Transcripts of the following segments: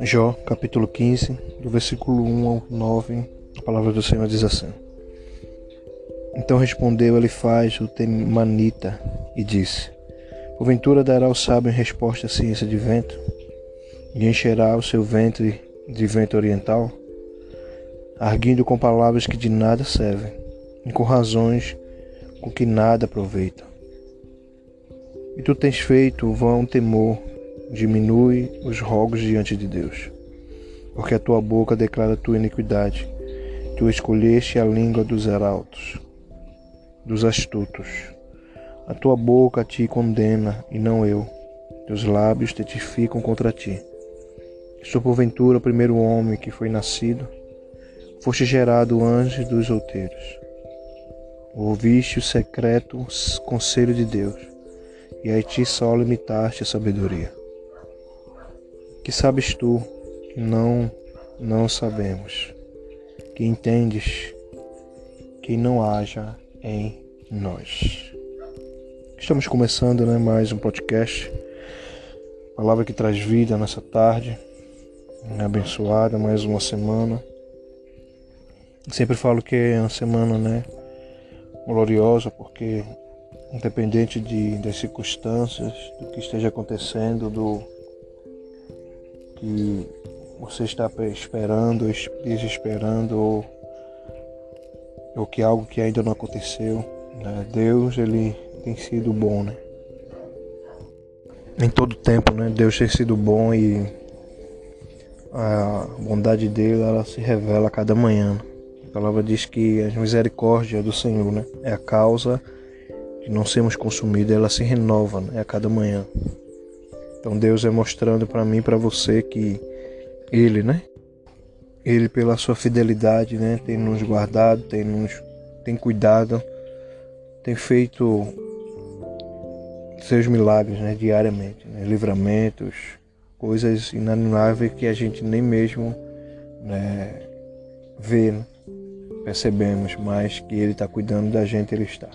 Jó, capítulo 15, do versículo 1 ao 9, a palavra do Senhor diz assim: Então respondeu Elifaz o Temanita e disse: Porventura dará o sábio em resposta à ciência de vento, e encherá o seu ventre de vento oriental, arguindo com palavras que de nada servem, e com razões com que nada aproveitam. E tu tens feito vão temor diminui os rogos diante de Deus. Porque a tua boca declara tua iniquidade. Tu escolheste a língua dos heraldos, dos astutos. A tua boca te condena e não eu. Teus lábios testificam contra ti. Sou porventura o primeiro homem que foi nascido. Foste gerado antes dos outeiros. Ouviste o secreto conselho de Deus, e a ti só limitaste a sabedoria. Que sabes tu que não não sabemos, que entendes que não haja em nós. Estamos começando né, mais um podcast, palavra que traz vida nessa tarde, né, abençoada, mais uma semana. Sempre falo que é uma semana né, gloriosa, porque independente de, das circunstâncias, do que esteja acontecendo, do que você está esperando, desesperando, ou, ou que algo que ainda não aconteceu. Né? Deus, ele tem sido bom, né? Em todo tempo, né? Deus tem sido bom e a bondade dele, ela se revela a cada manhã. A palavra diz que a misericórdia do Senhor, né? É a causa de não sermos consumidos, ela se renova né? a cada manhã. Então Deus é mostrando para mim, para você que ele, né? Ele pela sua fidelidade, né, tem nos guardado, tem nos tem cuidado, tem feito seus milagres, né, diariamente, né, livramentos, coisas inanimáveis que a gente nem mesmo né, vê, né? percebemos, mas que ele está cuidando da gente, ele está.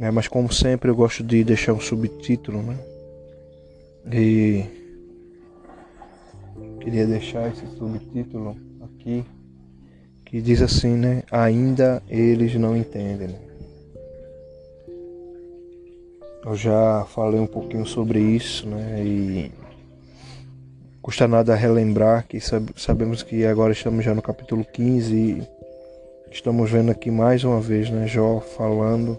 É, mas como sempre eu gosto de deixar um subtítulo, né? E queria deixar esse subtítulo aqui que diz assim, né? Ainda eles não entendem. Né? Eu já falei um pouquinho sobre isso, né? E custa nada relembrar que sabemos que agora estamos já no capítulo 15 e estamos vendo aqui mais uma vez, né? Jó falando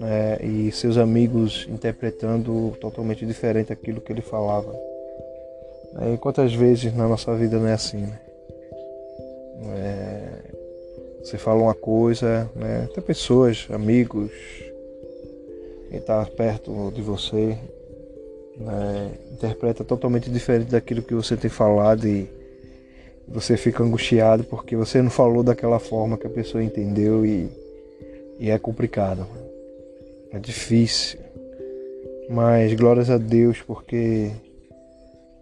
né, e seus amigos interpretando totalmente diferente aquilo que ele falava. E quantas vezes na nossa vida não é assim, né? É, você fala uma coisa, né? Tem pessoas, amigos, quem está perto de você, né? interpreta totalmente diferente daquilo que você tem falado e você fica angustiado porque você não falou daquela forma que a pessoa entendeu e, e é complicado. É difícil. Mas glórias a Deus porque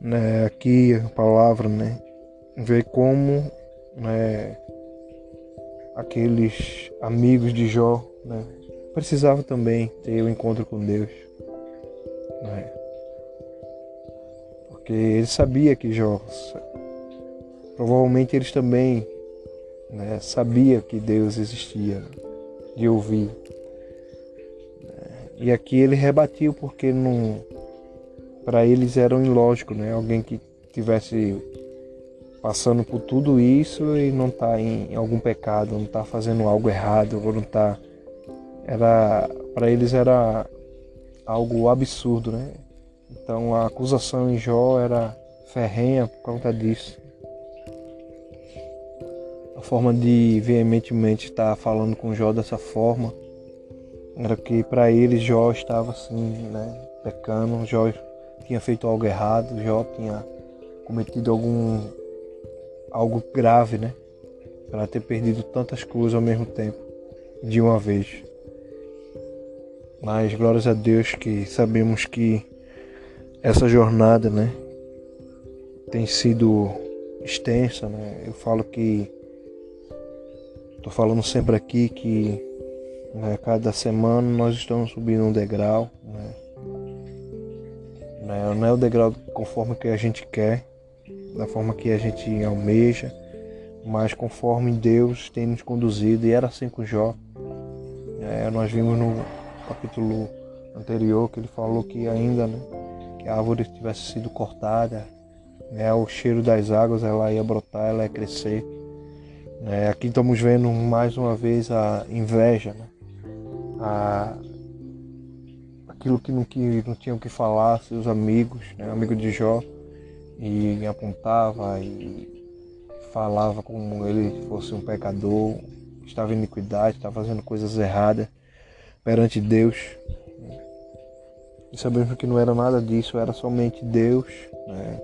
né, aqui a palavra, né, vê como né, aqueles amigos de Jó né, precisavam também ter o um encontro com Deus. Né, porque ele sabia que Jó, provavelmente eles também né, sabia que Deus existia, de ouvir. E aqui ele rebatiu porque não para eles era um ilógico, né? Alguém que tivesse passando por tudo isso e não está em algum pecado, não está fazendo algo errado, ou não está era para eles era algo absurdo, né? Então a acusação em Jó era ferrenha por conta disso. A forma de veementemente estar falando com Jó dessa forma era que para eles Jó estava assim, né, pecando, Jó tinha feito algo errado, Jó tinha cometido algum algo grave, né, para ter perdido tantas coisas ao mesmo tempo, de uma vez. Mas glórias a Deus que sabemos que essa jornada, né, tem sido extensa, né? Eu falo que tô falando sempre aqui que né? Cada semana nós estamos subindo um degrau. Né? Não é o degrau conforme que a gente quer, da forma que a gente almeja, mas conforme Deus tem nos conduzido, e era assim com Jó. É, nós vimos no capítulo anterior que ele falou que ainda né, que a árvore tivesse sido cortada, né, o cheiro das águas ela ia brotar, ela ia crescer. É, aqui estamos vendo mais uma vez a inveja, né? A, aquilo que não, que não que falar, seus amigos, né? amigo de Jó, e apontava e falava como ele fosse um pecador, estava em iniquidade, estava fazendo coisas erradas perante Deus. E sabemos que não era nada disso, era somente Deus né?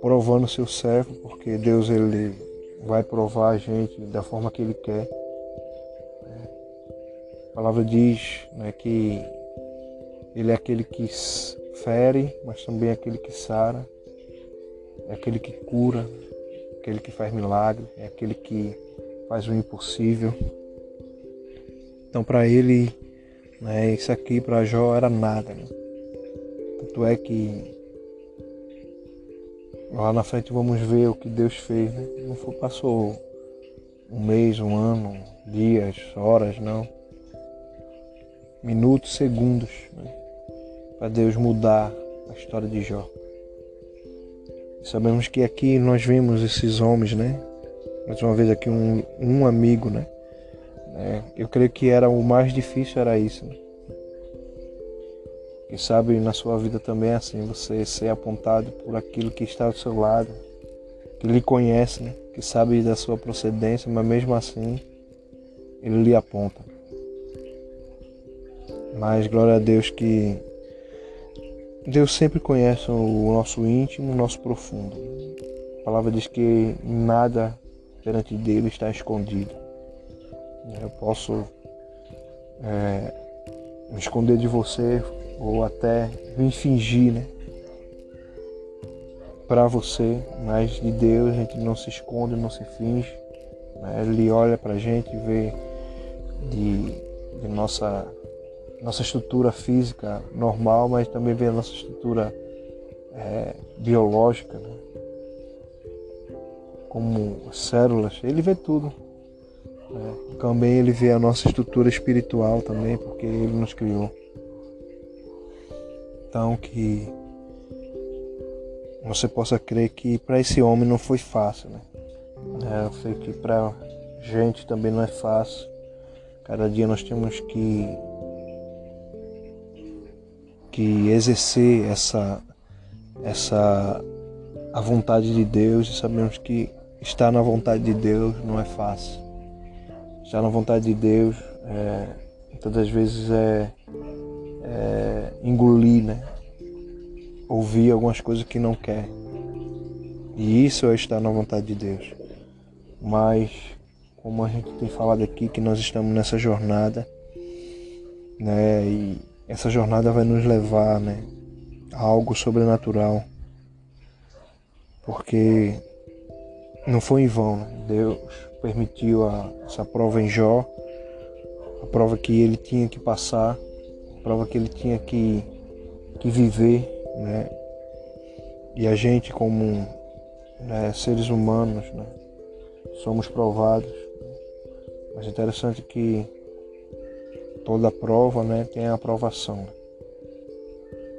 provando seu servo, porque Deus ele vai provar a gente da forma que Ele quer. A palavra diz né, que Ele é aquele que fere, mas também é aquele que sara, é aquele que cura, aquele que faz milagre, é aquele que faz o impossível. Então, para ele, né, isso aqui para Jó era nada. Né? Tanto é que Lá na frente vamos ver o que Deus fez, né? Não foi, passou um mês, um ano, dias, horas, não. Minutos, segundos, né? Para Deus mudar a história de Jó. Sabemos que aqui nós vemos esses homens, né? Mais uma vez aqui um, um amigo, né? É, eu creio que era o mais difícil era isso. Né? Quem sabe na sua vida também é assim, você ser apontado por aquilo que está ao seu lado, que lhe conhece, né? que sabe da sua procedência, mas mesmo assim ele lhe aponta. Mas glória a Deus que Deus sempre conhece o nosso íntimo, o nosso profundo. A palavra diz que nada perante dele está escondido. Eu posso é, me esconder de você ou até vir fingir, né? Para você, mas de Deus a gente não se esconde, não se finge. Né? Ele olha para a gente, vê de, de nossa, nossa estrutura física normal, mas também vê a nossa estrutura é, biológica, né? como células. Ele vê tudo. Né? Também ele vê a nossa estrutura espiritual também, porque ele nos criou. Então que você possa crer que para esse homem não foi fácil, né? É, eu sei que para gente também não é fácil. Cada dia nós temos que que exercer essa essa a vontade de Deus e sabemos que estar na vontade de Deus não é fácil. Estar na vontade de Deus é, muitas das vezes é é, engolir, né? Ouvir algumas coisas que não quer. E isso é estar na vontade de Deus. Mas, como a gente tem falado aqui, que nós estamos nessa jornada, né? E essa jornada vai nos levar, né? A algo sobrenatural. Porque não foi em vão, né? Deus permitiu a, essa prova em Jó, a prova que ele tinha que passar prova que ele tinha que, que viver, né? E a gente como né, seres humanos, né, somos provados. Mas é interessante que toda prova, né, tem aprovação.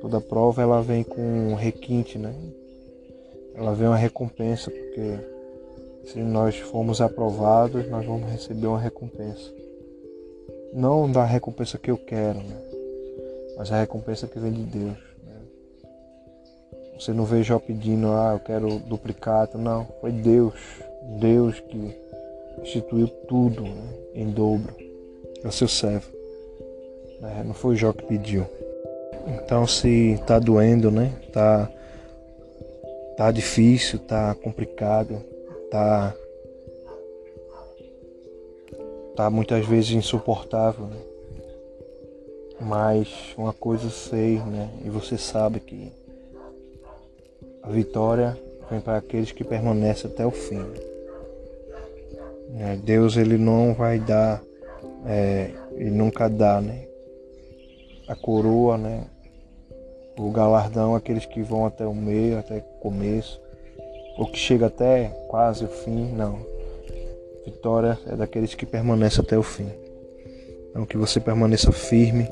Toda prova ela vem com um requinte, né? Ela vem uma recompensa, porque se nós formos aprovados, nós vamos receber uma recompensa. Não da recompensa que eu quero, né? mas a recompensa que vem de Deus. Né? Você não vê Jó pedindo, ah, eu quero duplicata, não, foi Deus, Deus que instituiu tudo né, em dobro. É o seu servo. Né? Não foi Jó que pediu. Então se está doendo, né? Tá, tá difícil, tá complicado, tá, tá muitas vezes insuportável, né? Mas uma coisa eu sei, né? E você sabe que a vitória vem para aqueles que permanecem até o fim. Né? Deus ele não vai dar, é, ele nunca dá, né? A coroa, né? O galardão àqueles que vão até o meio, até o começo. ou que chega até quase o fim, não. Vitória é daqueles que permanecem até o fim. Então que você permaneça firme,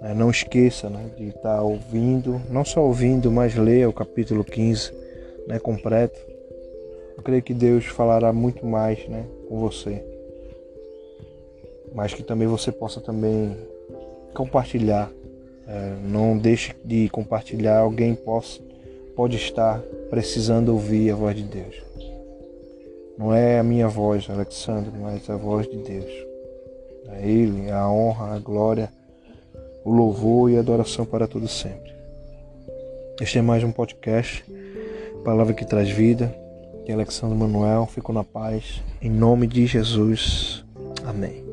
né? não esqueça né, de estar ouvindo, não só ouvindo, mas leia o capítulo 15 né, completo. Eu creio que Deus falará muito mais né, com você. Mas que também você possa também compartilhar. É, não deixe de compartilhar. Alguém possa, pode estar precisando ouvir a voz de Deus. Não é a minha voz, Alexandre, mas a voz de Deus. É Ele, a honra, a glória, o louvor e a adoração para todo sempre. Este é mais um podcast, Palavra que traz vida. Que Alexandre Manuel ficou na paz. Em nome de Jesus. Amém.